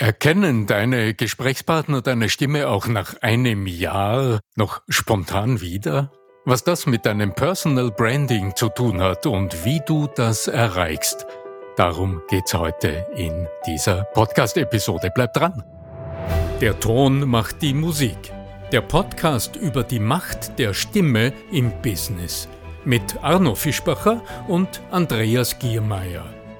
Erkennen deine Gesprächspartner deine Stimme auch nach einem Jahr noch spontan wieder? Was das mit deinem Personal Branding zu tun hat und wie du das erreichst, darum geht's heute in dieser Podcast-Episode. Bleib dran! Der Ton macht die Musik. Der Podcast über die Macht der Stimme im Business mit Arno Fischbacher und Andreas Giermeier.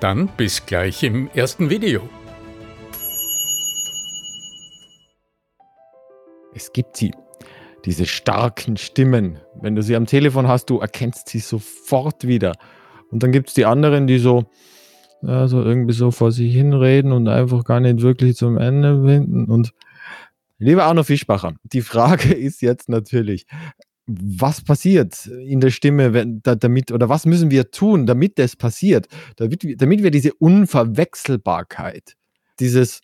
dann bis gleich im ersten Video. Es gibt sie, diese starken Stimmen. Wenn du sie am Telefon hast, du erkennst sie sofort wieder. Und dann gibt es die anderen, die so, ja, so irgendwie so vor sich hinreden und einfach gar nicht wirklich zum Ende winden. Und lieber Arno Fischbacher, die Frage ist jetzt natürlich, was passiert in der Stimme, wenn, da, damit, oder was müssen wir tun, damit das passiert, damit, damit wir diese Unverwechselbarkeit, dieses,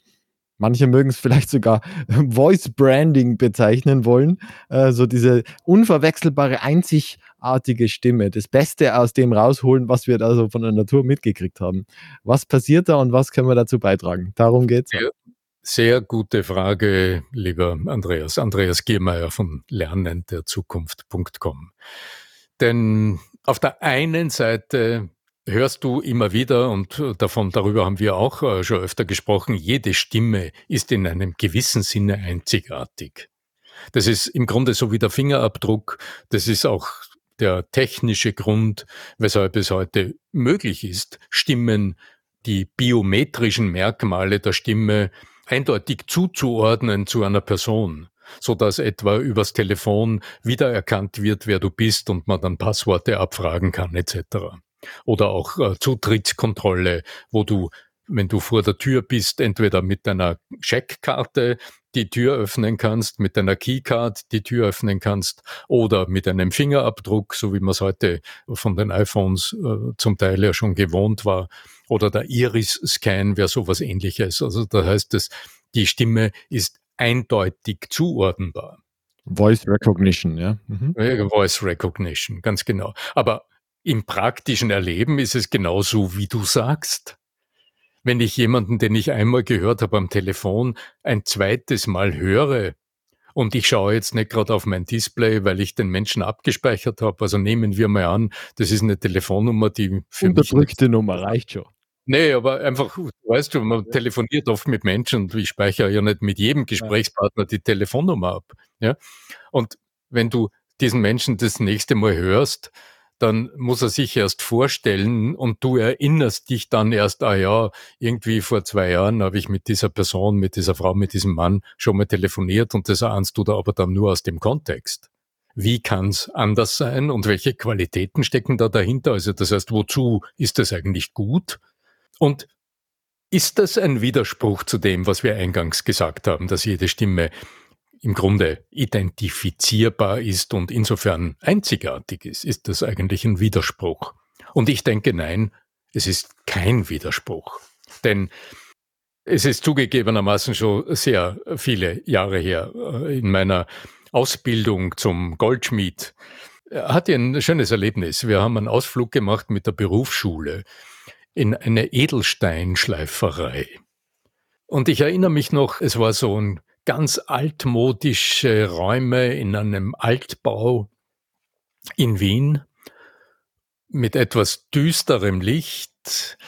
manche mögen es vielleicht sogar Voice Branding bezeichnen wollen, äh, so diese unverwechselbare, einzigartige Stimme, das Beste aus dem rausholen, was wir da so von der Natur mitgekriegt haben. Was passiert da und was können wir dazu beitragen? Darum geht es. Ja. Sehr gute Frage, lieber Andreas. Andreas Giermeier von lernenderzukunft.com. Denn auf der einen Seite hörst du immer wieder, und davon, darüber haben wir auch äh, schon öfter gesprochen, jede Stimme ist in einem gewissen Sinne einzigartig. Das ist im Grunde so wie der Fingerabdruck. Das ist auch der technische Grund, weshalb es heute möglich ist, Stimmen, die biometrischen Merkmale der Stimme eindeutig zuzuordnen zu einer Person, so dass etwa übers Telefon wiedererkannt wird, wer du bist und man dann Passworte abfragen kann etc. Oder auch äh, Zutrittskontrolle, wo du wenn du vor der Tür bist, entweder mit deiner Checkkarte die Tür öffnen kannst, mit deiner Keycard die Tür öffnen kannst oder mit einem Fingerabdruck, so wie man es heute von den iPhones äh, zum Teil ja schon gewohnt war, oder der Iris-Scan wäre sowas ähnliches. Also da heißt es, die Stimme ist eindeutig zuordnenbar. Voice Recognition, ja. Mhm. Voice Recognition, ganz genau. Aber im praktischen Erleben ist es genauso, wie du sagst. Wenn ich jemanden, den ich einmal gehört habe am Telefon, ein zweites Mal höre, und ich schaue jetzt nicht gerade auf mein Display, weil ich den Menschen abgespeichert habe. Also nehmen wir mal an, das ist eine Telefonnummer, die für Unterdrückte Nummer reicht schon. Nee, aber einfach, weißt du, man telefoniert oft mit Menschen und ich speichere ja nicht mit jedem Gesprächspartner die Telefonnummer ab. Ja? Und wenn du diesen Menschen das nächste Mal hörst, dann muss er sich erst vorstellen und du erinnerst dich dann erst, ah ja, irgendwie vor zwei Jahren habe ich mit dieser Person, mit dieser Frau, mit diesem Mann schon mal telefoniert und das ahnst du da aber dann nur aus dem Kontext. Wie kann's anders sein und welche Qualitäten stecken da dahinter? Also das heißt, wozu ist das eigentlich gut? Und ist das ein Widerspruch zu dem, was wir eingangs gesagt haben, dass jede Stimme im Grunde identifizierbar ist und insofern einzigartig ist, ist das eigentlich ein Widerspruch. Und ich denke, nein, es ist kein Widerspruch. Denn es ist zugegebenermaßen schon sehr viele Jahre her äh, in meiner Ausbildung zum Goldschmied. Hatte ein schönes Erlebnis. Wir haben einen Ausflug gemacht mit der Berufsschule in eine Edelsteinschleiferei. Und ich erinnere mich noch, es war so ein ganz altmodische Räume in einem Altbau in Wien mit etwas düsterem Licht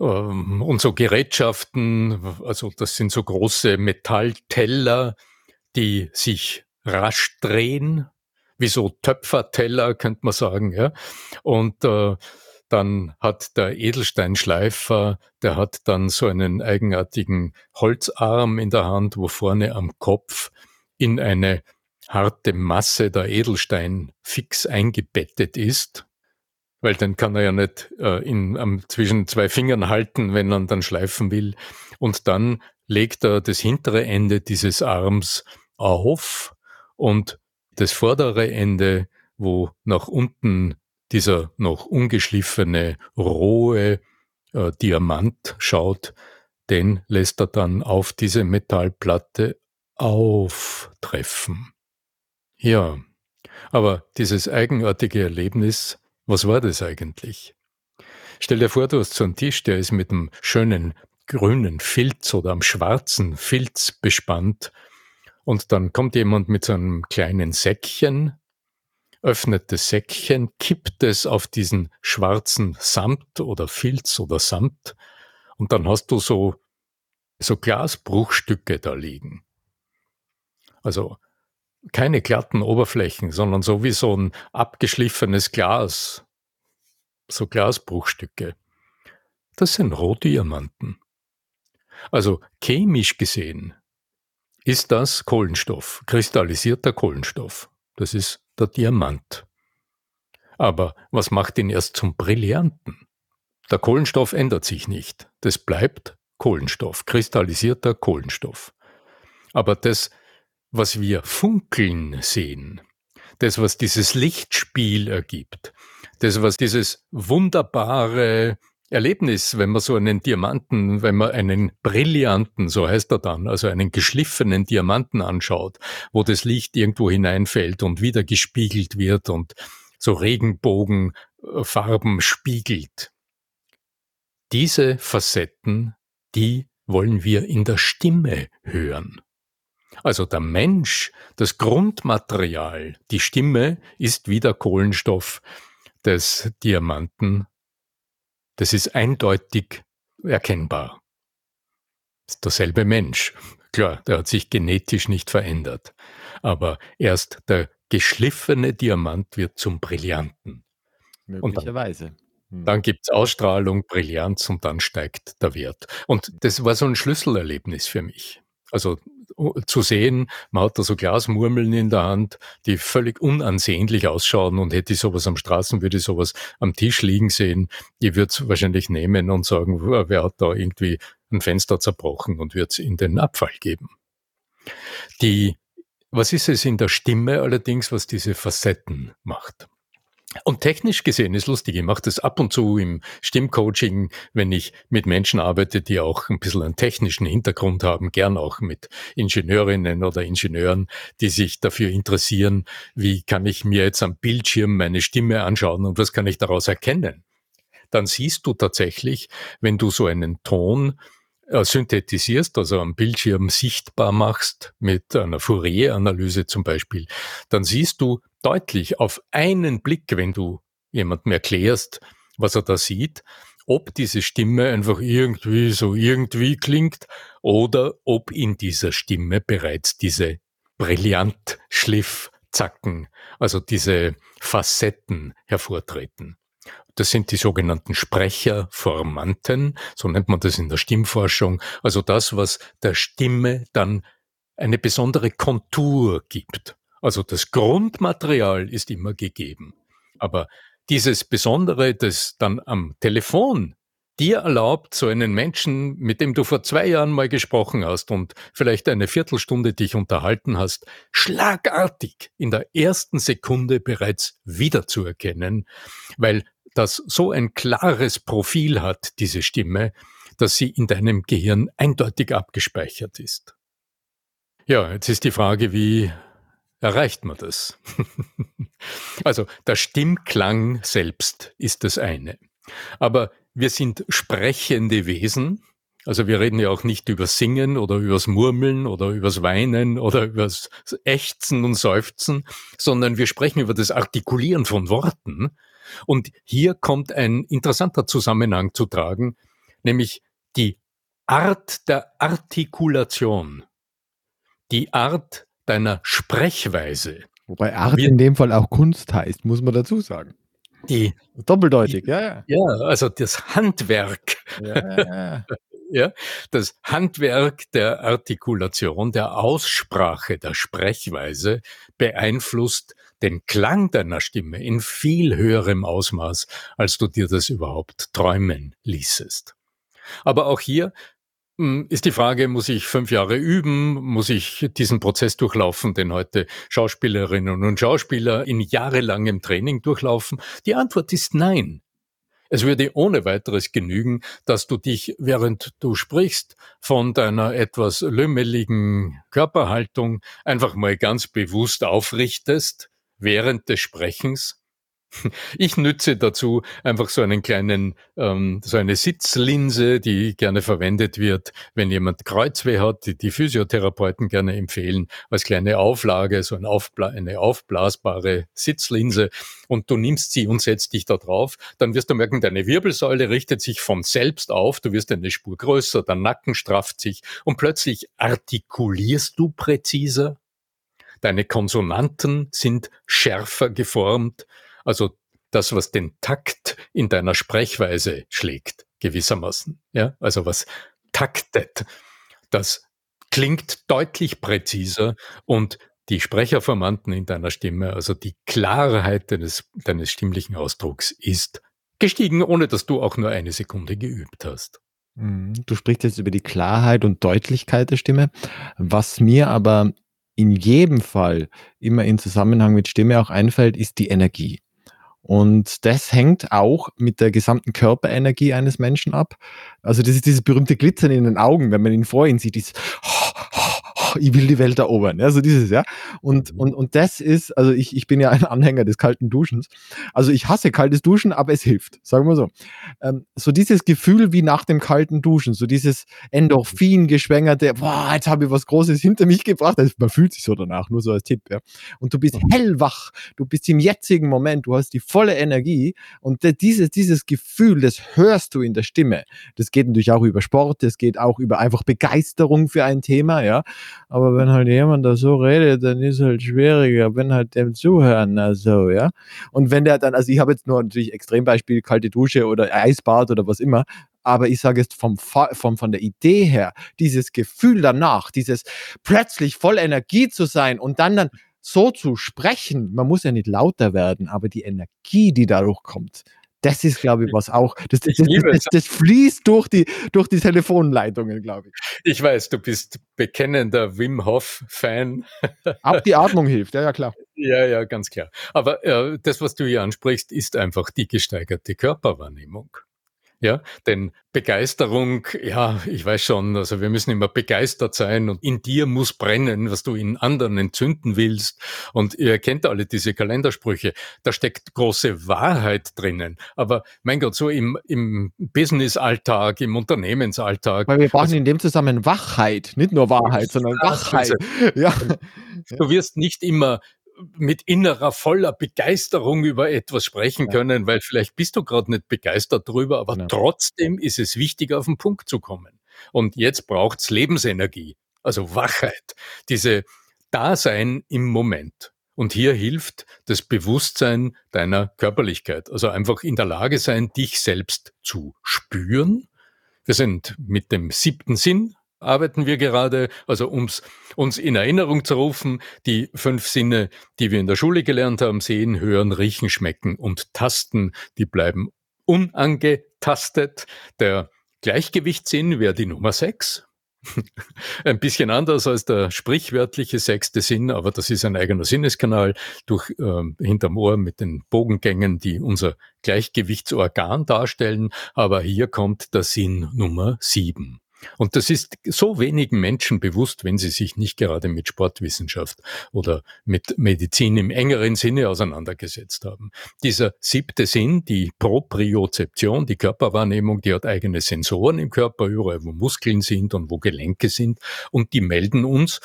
ähm, und so Gerätschaften, also das sind so große Metallteller, die sich rasch drehen, wie so Töpferteller, könnte man sagen, ja. Und äh, dann hat der Edelsteinschleifer, der hat dann so einen eigenartigen Holzarm in der Hand, wo vorne am Kopf in eine harte Masse der Edelstein fix eingebettet ist, weil den kann er ja nicht äh, in, um, zwischen zwei Fingern halten, wenn er dann schleifen will. Und dann legt er das hintere Ende dieses Arms auf und das vordere Ende, wo nach unten dieser noch ungeschliffene, rohe äh, Diamant schaut, den lässt er dann auf diese Metallplatte auftreffen. Ja, aber dieses eigenartige Erlebnis, was war das eigentlich? Stell dir vor, du hast so einen Tisch, der ist mit einem schönen grünen Filz oder am schwarzen Filz bespannt und dann kommt jemand mit so einem kleinen Säckchen, öffnet das Säckchen, kippt es auf diesen schwarzen Samt oder Filz oder Samt und dann hast du so, so Glasbruchstücke da liegen. Also keine glatten Oberflächen, sondern so wie so ein abgeschliffenes Glas. So Glasbruchstücke. Das sind Rohdiamanten. Also chemisch gesehen ist das Kohlenstoff, kristallisierter Kohlenstoff. Das ist der Diamant. Aber was macht ihn erst zum Brillanten? Der Kohlenstoff ändert sich nicht. Das bleibt Kohlenstoff, kristallisierter Kohlenstoff. Aber das was wir funkeln sehen, das, was dieses Lichtspiel ergibt, das, was dieses wunderbare Erlebnis, wenn man so einen Diamanten, wenn man einen brillanten, so heißt er dann, also einen geschliffenen Diamanten anschaut, wo das Licht irgendwo hineinfällt und wieder gespiegelt wird und so Regenbogenfarben spiegelt. Diese Facetten, die wollen wir in der Stimme hören. Also der Mensch, das Grundmaterial, die Stimme ist wie der Kohlenstoff des Diamanten. Das ist eindeutig erkennbar. Das ist derselbe Mensch. Klar, der hat sich genetisch nicht verändert. Aber erst der geschliffene Diamant wird zum Brillanten. Möglicherweise. Hm. Dann, dann gibt es Ausstrahlung, Brillanz und dann steigt der Wert. Und das war so ein Schlüsselerlebnis für mich. Also zu sehen, man hat da so Glasmurmeln in der Hand, die völlig unansehnlich ausschauen und hätte ich sowas am Straßen, würde ich sowas am Tisch liegen sehen, ich würde es wahrscheinlich nehmen und sagen, wer hat da irgendwie ein Fenster zerbrochen und würde es in den Abfall geben. Die, was ist es in der Stimme allerdings, was diese Facetten macht? Und technisch gesehen ist lustig, ich mache das ab und zu im Stimmcoaching, wenn ich mit Menschen arbeite, die auch ein bisschen einen technischen Hintergrund haben, gern auch mit Ingenieurinnen oder Ingenieuren, die sich dafür interessieren, wie kann ich mir jetzt am Bildschirm meine Stimme anschauen und was kann ich daraus erkennen. Dann siehst du tatsächlich, wenn du so einen Ton synthetisierst, also am Bildschirm sichtbar machst, mit einer Fourier-Analyse zum Beispiel, dann siehst du deutlich auf einen Blick, wenn du jemandem erklärst, was er da sieht, ob diese Stimme einfach irgendwie so irgendwie klingt oder ob in dieser Stimme bereits diese Brillantschliffzacken, also diese Facetten hervortreten. Das sind die sogenannten Sprecherformanten, so nennt man das in der Stimmforschung. Also das, was der Stimme dann eine besondere Kontur gibt. Also das Grundmaterial ist immer gegeben. Aber dieses Besondere, das dann am Telefon dir erlaubt, so einen Menschen, mit dem du vor zwei Jahren mal gesprochen hast und vielleicht eine Viertelstunde dich unterhalten hast, schlagartig in der ersten Sekunde bereits wiederzuerkennen, weil das so ein klares Profil hat, diese Stimme, dass sie in deinem Gehirn eindeutig abgespeichert ist. Ja, jetzt ist die Frage, wie erreicht man das? also der Stimmklang selbst ist das eine. Aber wir sind sprechende Wesen. Also wir reden ja auch nicht über Singen oder übers Murmeln oder übers Weinen oder übers Ächzen und Seufzen, sondern wir sprechen über das Artikulieren von Worten. Und hier kommt ein interessanter Zusammenhang zu tragen, nämlich die Art der Artikulation, die Art deiner Sprechweise. Wobei Art in dem Fall auch Kunst heißt, muss man dazu sagen. Die, Doppeldeutig, die, ja, ja. Ja, also das Handwerk. Ja, ja. ja, das Handwerk der Artikulation, der Aussprache, der Sprechweise beeinflusst den Klang deiner Stimme in viel höherem Ausmaß, als du dir das überhaupt träumen ließest. Aber auch hier hm, ist die Frage, muss ich fünf Jahre üben? Muss ich diesen Prozess durchlaufen, den heute Schauspielerinnen und Schauspieler in jahrelangem Training durchlaufen? Die Antwort ist nein. Es würde ohne weiteres genügen, dass du dich, während du sprichst, von deiner etwas lümmeligen Körperhaltung einfach mal ganz bewusst aufrichtest während des Sprechens. Ich nütze dazu einfach so einen kleinen, ähm, so eine Sitzlinse, die gerne verwendet wird, wenn jemand Kreuzweh hat, die die Physiotherapeuten gerne empfehlen, als kleine Auflage, so ein Aufbla eine aufblasbare Sitzlinse. Und du nimmst sie und setzt dich da drauf, dann wirst du merken, deine Wirbelsäule richtet sich von selbst auf, du wirst eine Spur größer, der Nacken strafft sich. Und plötzlich artikulierst du präziser, deine Konsonanten sind schärfer geformt, also das, was den Takt in deiner Sprechweise schlägt, gewissermaßen. Ja, also was taktet, das klingt deutlich präziser und die Sprecherformanten in deiner Stimme, also die Klarheit deines, deines stimmlichen Ausdrucks ist gestiegen, ohne dass du auch nur eine Sekunde geübt hast. Mhm. Du sprichst jetzt über die Klarheit und Deutlichkeit der Stimme. Was mir aber in jedem Fall immer in Zusammenhang mit Stimme auch einfällt, ist die Energie. Und das hängt auch mit der gesamten Körperenergie eines Menschen ab. Also das ist dieses berühmte Glitzern in den Augen, wenn man ihn vor ihm sieht, dieses ich will die Welt erobern. Also dieses, ja. Und, mhm. und, und das ist, also ich, ich bin ja ein Anhänger des kalten Duschens. Also ich hasse kaltes Duschen, aber es hilft, sagen wir so. Ähm, so dieses Gefühl wie nach dem kalten Duschen, so dieses Endorphin geschwängerte, boah, jetzt habe ich was Großes hinter mich gebracht. Also man fühlt sich so danach, nur so als Tipp, ja. Und du bist mhm. hellwach, du bist im jetzigen Moment, du hast die volle Energie und dieses, dieses Gefühl, das hörst du in der Stimme. Das geht natürlich auch über Sport, das geht auch über einfach Begeisterung für ein Thema, ja. Aber wenn halt jemand da so redet, dann ist halt schwieriger, wenn halt dem zuhören, na so, ja. Und wenn der dann, also ich habe jetzt nur natürlich Extrembeispiel, kalte Dusche oder Eisbad oder was immer, aber ich sage jetzt vom, vom, von der Idee her, dieses Gefühl danach, dieses plötzlich voll Energie zu sein und dann dann so zu sprechen, man muss ja nicht lauter werden, aber die Energie, die dadurch kommt, das ist, glaube ich, was auch. Das, das, das, das, fließt durch die, durch die Telefonleitungen, glaube ich. Ich weiß, du bist bekennender Wim Hof-Fan. Ab die Atmung hilft, ja, ja, klar. Ja, ja, ganz klar. Aber äh, das, was du hier ansprichst, ist einfach die gesteigerte Körperwahrnehmung. Ja, denn Begeisterung, ja, ich weiß schon, also wir müssen immer begeistert sein und in dir muss brennen, was du in anderen entzünden willst. Und ihr kennt alle diese Kalendersprüche. Da steckt große Wahrheit drinnen. Aber mein Gott, so im, im Business-Alltag, im Unternehmensalltag. Weil wir brauchen also, in dem Zusammenhang Wachheit, nicht nur Wahrheit, sondern Wachheit. Ja. Du wirst nicht immer mit innerer voller Begeisterung über etwas sprechen ja. können, weil vielleicht bist du gerade nicht begeistert drüber, aber genau. trotzdem ist es wichtig, auf den Punkt zu kommen. Und jetzt braucht's Lebensenergie, also Wachheit, diese Dasein im Moment. Und hier hilft das Bewusstsein deiner Körperlichkeit, also einfach in der Lage sein, dich selbst zu spüren. Wir sind mit dem siebten Sinn arbeiten wir gerade, also ums, uns in Erinnerung zu rufen, die fünf Sinne, die wir in der Schule gelernt haben, sehen, hören, riechen, schmecken und tasten, die bleiben unangetastet. Der Gleichgewichtssinn wäre die Nummer sechs. ein bisschen anders als der sprichwörtliche sechste Sinn, aber das ist ein eigener Sinneskanal durch äh, hinterm Ohr mit den Bogengängen, die unser Gleichgewichtsorgan darstellen. Aber hier kommt der Sinn Nummer sieben. Und das ist so wenigen Menschen bewusst, wenn sie sich nicht gerade mit Sportwissenschaft oder mit Medizin im engeren Sinne auseinandergesetzt haben. Dieser siebte Sinn, die Propriozeption, die Körperwahrnehmung, die hat eigene Sensoren im Körper, überall wo Muskeln sind und wo Gelenke sind und die melden uns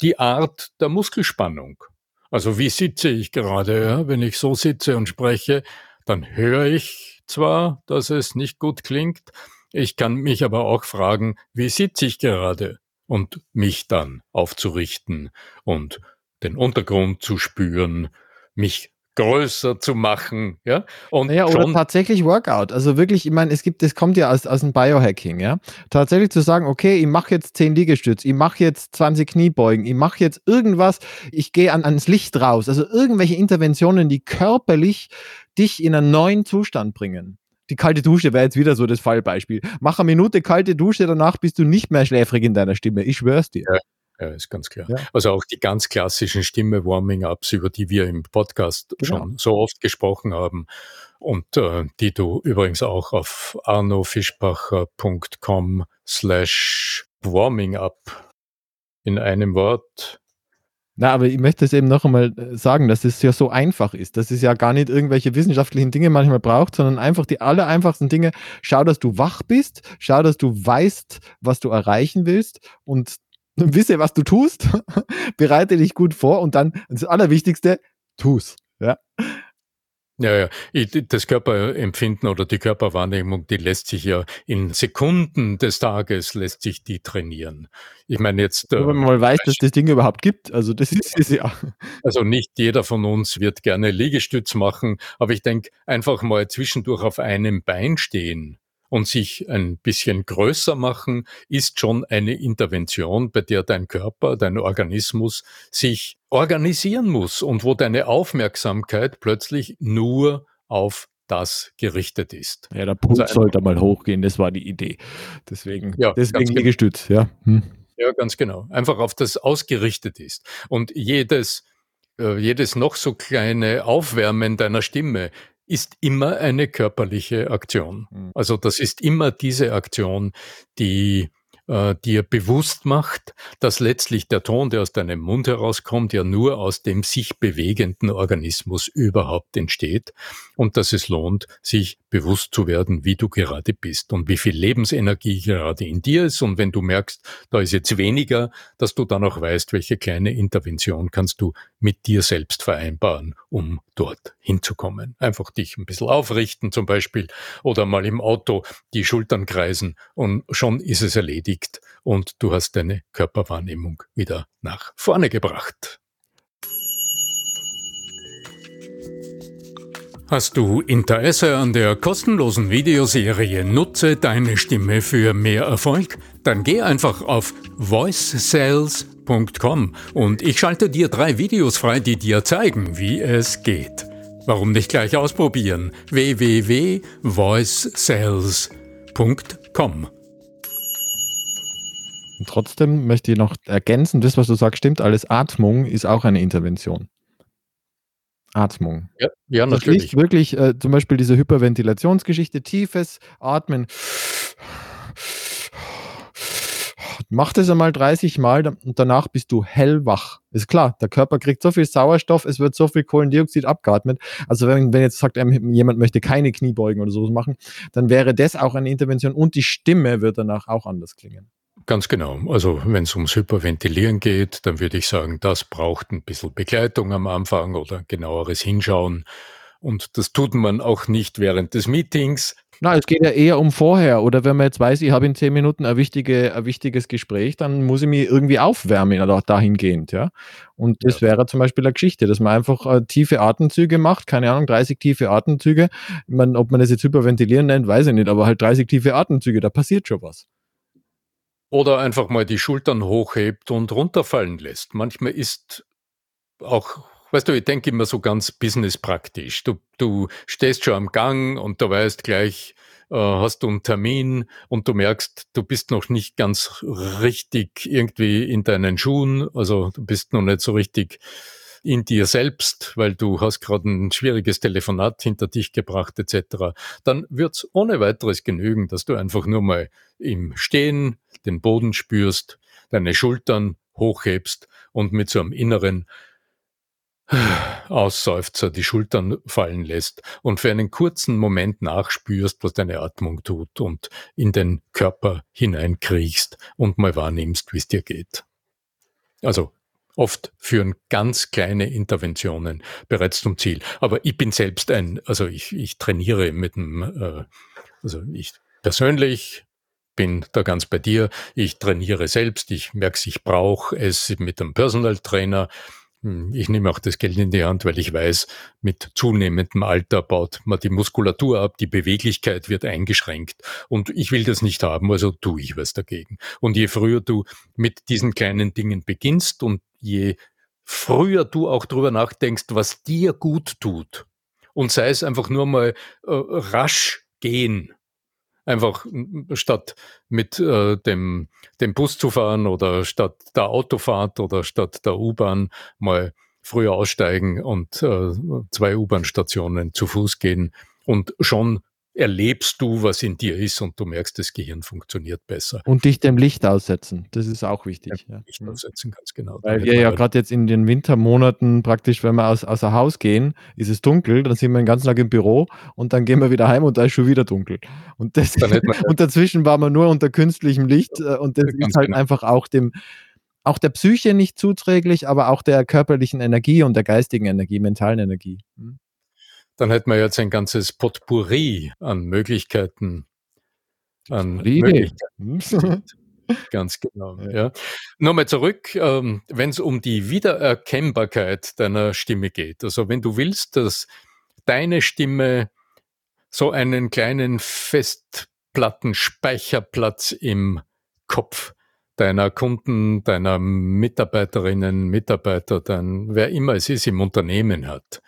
die Art der Muskelspannung. Also wie sitze ich gerade? Ja? Wenn ich so sitze und spreche, dann höre ich zwar, dass es nicht gut klingt, ich kann mich aber auch fragen, wie sitze ich gerade? Und mich dann aufzurichten und den Untergrund zu spüren, mich größer zu machen, ja. Und ja, oder tatsächlich Workout. Also wirklich, ich meine, es gibt, das kommt ja aus, aus dem Biohacking, ja. Tatsächlich zu sagen, okay, ich mache jetzt 10 Liegestütze, ich mache jetzt 20 Kniebeugen, ich mache jetzt irgendwas, ich gehe an, ans Licht raus. Also irgendwelche Interventionen, die körperlich dich in einen neuen Zustand bringen die kalte Dusche wäre jetzt wieder so das Fallbeispiel. Mach eine Minute kalte Dusche, danach bist du nicht mehr schläfrig in deiner Stimme. Ich schwör's dir. Ja. Ja, ist ganz klar. Ja. Also auch die ganz klassischen Stimme-Warming-Ups, über die wir im Podcast genau. schon so oft gesprochen haben und äh, die du übrigens auch auf arnofischbacher.com slash warming-up in einem Wort na, aber ich möchte es eben noch einmal äh, sagen, dass es ja so einfach ist, dass es ja gar nicht irgendwelche wissenschaftlichen Dinge manchmal braucht, sondern einfach die aller einfachsten Dinge. Schau, dass du wach bist, schau, dass du weißt, was du erreichen willst und wisse, was du tust, bereite dich gut vor und dann das Allerwichtigste, tu's. Ja. Ja, ja. Das Körperempfinden oder die Körperwahrnehmung, die lässt sich ja in Sekunden des Tages lässt sich die trainieren. Ich meine jetzt. Äh, wenn man mal weiß, dass das Ding überhaupt gibt, also das ist es ja. Also nicht jeder von uns wird gerne Liegestütz machen, aber ich denke, einfach mal zwischendurch auf einem Bein stehen und sich ein bisschen größer machen, ist schon eine Intervention, bei der dein Körper, dein Organismus sich organisieren muss und wo deine Aufmerksamkeit plötzlich nur auf das gerichtet ist. Ja, der Puls also sollte mal hochgehen, das war die Idee. Deswegen, ja, deswegen Liegestütz, ja. Hm. Ja, ganz genau. Einfach auf das ausgerichtet ist. Und jedes, äh, jedes noch so kleine Aufwärmen deiner Stimme ist immer eine körperliche Aktion. Mhm. Also das ist immer diese Aktion, die äh, dir bewusst macht, dass letztlich der Ton, der aus deinem Mund herauskommt, ja nur aus dem sich bewegenden Organismus überhaupt entsteht und dass es lohnt, sich bewusst zu werden, wie du gerade bist und wie viel Lebensenergie gerade in dir ist. Und wenn du merkst, da ist jetzt weniger, dass du dann auch weißt, welche kleine Intervention kannst du mit dir selbst vereinbaren, um dort hinzukommen. Einfach dich ein bisschen aufrichten zum Beispiel oder mal im Auto die Schultern kreisen und schon ist es erledigt und du hast deine Körperwahrnehmung wieder nach vorne gebracht. Hast du Interesse an der kostenlosen Videoserie Nutze deine Stimme für mehr Erfolg? Dann geh einfach auf voicesales.com und ich schalte dir drei Videos frei, die dir zeigen, wie es geht. Warum nicht gleich ausprobieren? www.voicesales.com Trotzdem möchte ich noch ergänzen, das, was du sagst, stimmt alles. Atmung ist auch eine Intervention. Atmung. Ja, ja natürlich. Das wirklich äh, zum Beispiel diese Hyperventilationsgeschichte, tiefes Atmen. Mach das einmal 30 Mal und danach bist du hellwach. Ist klar, der Körper kriegt so viel Sauerstoff, es wird so viel Kohlendioxid abgeatmet. Also wenn, wenn jetzt sagt, jemand möchte keine Kniebeugen oder so machen, dann wäre das auch eine Intervention und die Stimme wird danach auch anders klingen. Ganz genau. Also wenn es ums Hyperventilieren geht, dann würde ich sagen, das braucht ein bisschen Begleitung am Anfang oder genaueres Hinschauen. Und das tut man auch nicht während des Meetings. Na, es geht ja eher um vorher. Oder wenn man jetzt weiß, ich habe in zehn Minuten ein, wichtige, ein wichtiges Gespräch, dann muss ich mich irgendwie aufwärmen oder dahingehend, ja. Und das ja. wäre zum Beispiel eine Geschichte, dass man einfach äh, tiefe Atemzüge macht, keine Ahnung, 30 tiefe Atemzüge. Man, ob man das jetzt hyperventilieren nennt, weiß ich nicht, aber halt 30 tiefe Atemzüge, da passiert schon was. Oder einfach mal die Schultern hochhebt und runterfallen lässt. Manchmal ist auch, weißt du, ich denke immer so ganz businesspraktisch. Du, du stehst schon am Gang und du weißt gleich, äh, hast du einen Termin und du merkst, du bist noch nicht ganz richtig irgendwie in deinen Schuhen, also du bist noch nicht so richtig in dir selbst, weil du hast gerade ein schwieriges Telefonat hinter dich gebracht etc., dann wird's ohne weiteres genügen, dass du einfach nur mal im Stehen den Boden spürst, deine Schultern hochhebst und mit so einem inneren Ausseufzer die Schultern fallen lässt und für einen kurzen Moment nachspürst, was deine Atmung tut und in den Körper hineinkriechst und mal wahrnimmst, wie es dir geht. Also Oft führen ganz kleine Interventionen bereits zum Ziel. Aber ich bin selbst ein, also ich, ich trainiere mit dem, äh, also ich persönlich bin da ganz bei dir. Ich trainiere selbst. Ich merke, ich brauche es mit einem Personal Trainer. Hm, ich nehme auch das Geld in die Hand, weil ich weiß, mit zunehmendem Alter baut man die Muskulatur ab, die Beweglichkeit wird eingeschränkt. Und ich will das nicht haben, also tue ich was dagegen. Und je früher du mit diesen kleinen Dingen beginnst und je früher du auch drüber nachdenkst, was dir gut tut, und sei es einfach nur mal äh, rasch gehen. Einfach statt mit äh, dem, dem Bus zu fahren oder statt der Autofahrt oder statt der U-Bahn mal früher aussteigen und äh, zwei U-Bahn-Stationen zu Fuß gehen und schon erlebst du, was in dir ist und du merkst, das Gehirn funktioniert besser. Und dich dem Licht aussetzen, das ist auch wichtig. Ja, Licht mhm. aussetzen, ganz genau. Weil wir ja gerade jetzt in den Wintermonaten praktisch, wenn wir aus, außer Haus gehen, ist es dunkel, dann sind wir den ganzen Tag im Büro und dann gehen wir wieder heim und da ist schon wieder dunkel. Und, das, und dazwischen waren wir nur unter künstlichem Licht äh, und das ist halt genau. einfach auch dem, auch der Psyche nicht zuträglich, aber auch der körperlichen Energie und der geistigen Energie, mentalen Energie. Dann hätten wir jetzt ein ganzes Potpourri an Möglichkeiten. An Möglichkeiten. Ganz genau. Ja. ja. Nochmal zurück, ähm, wenn es um die Wiedererkennbarkeit deiner Stimme geht. Also wenn du willst, dass deine Stimme so einen kleinen Festplattenspeicherplatz im Kopf deiner Kunden, deiner Mitarbeiterinnen, Mitarbeiter, dann wer immer es ist im Unternehmen hat,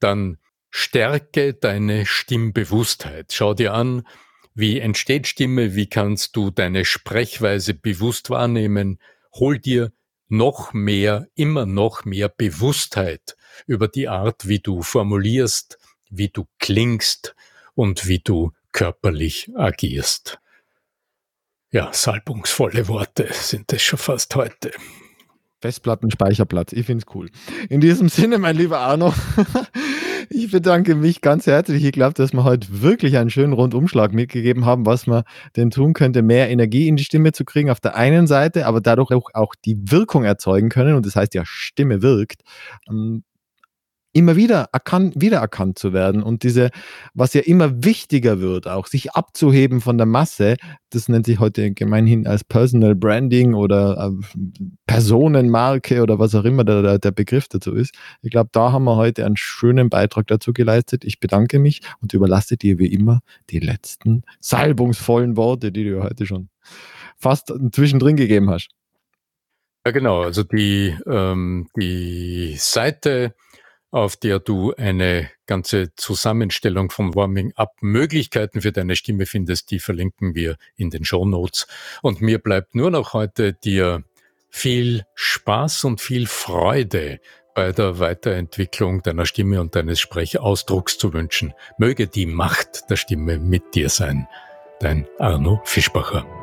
dann Stärke deine Stimmbewusstheit. Schau dir an, wie entsteht Stimme, wie kannst du deine Sprechweise bewusst wahrnehmen. Hol dir noch mehr, immer noch mehr Bewusstheit über die Art, wie du formulierst, wie du klingst und wie du körperlich agierst. Ja, salbungsvolle Worte sind es schon fast heute. Festplattenspeicherplatz, ich finde es cool. In diesem Sinne, mein lieber Arno, ich bedanke mich ganz herzlich. Ich glaube, dass wir heute wirklich einen schönen Rundumschlag mitgegeben haben, was man denn tun könnte, mehr Energie in die Stimme zu kriegen auf der einen Seite, aber dadurch auch, auch die Wirkung erzeugen können. Und das heißt ja, Stimme wirkt. Ähm, immer wieder erkannt, wiedererkannt zu werden und diese, was ja immer wichtiger wird, auch sich abzuheben von der Masse, das nennt sich heute gemeinhin als Personal Branding oder äh, Personenmarke oder was auch immer der, der Begriff dazu ist. Ich glaube, da haben wir heute einen schönen Beitrag dazu geleistet. Ich bedanke mich und überlasse dir wie immer die letzten salbungsvollen Worte, die du heute schon fast zwischendrin gegeben hast. Ja, genau. Also die, ähm, die Seite auf der du eine ganze Zusammenstellung von Warming-up-Möglichkeiten für deine Stimme findest. Die verlinken wir in den Show Notes. Und mir bleibt nur noch heute dir viel Spaß und viel Freude bei der Weiterentwicklung deiner Stimme und deines Sprechausdrucks zu wünschen. Möge die Macht der Stimme mit dir sein. Dein Arno Fischbacher.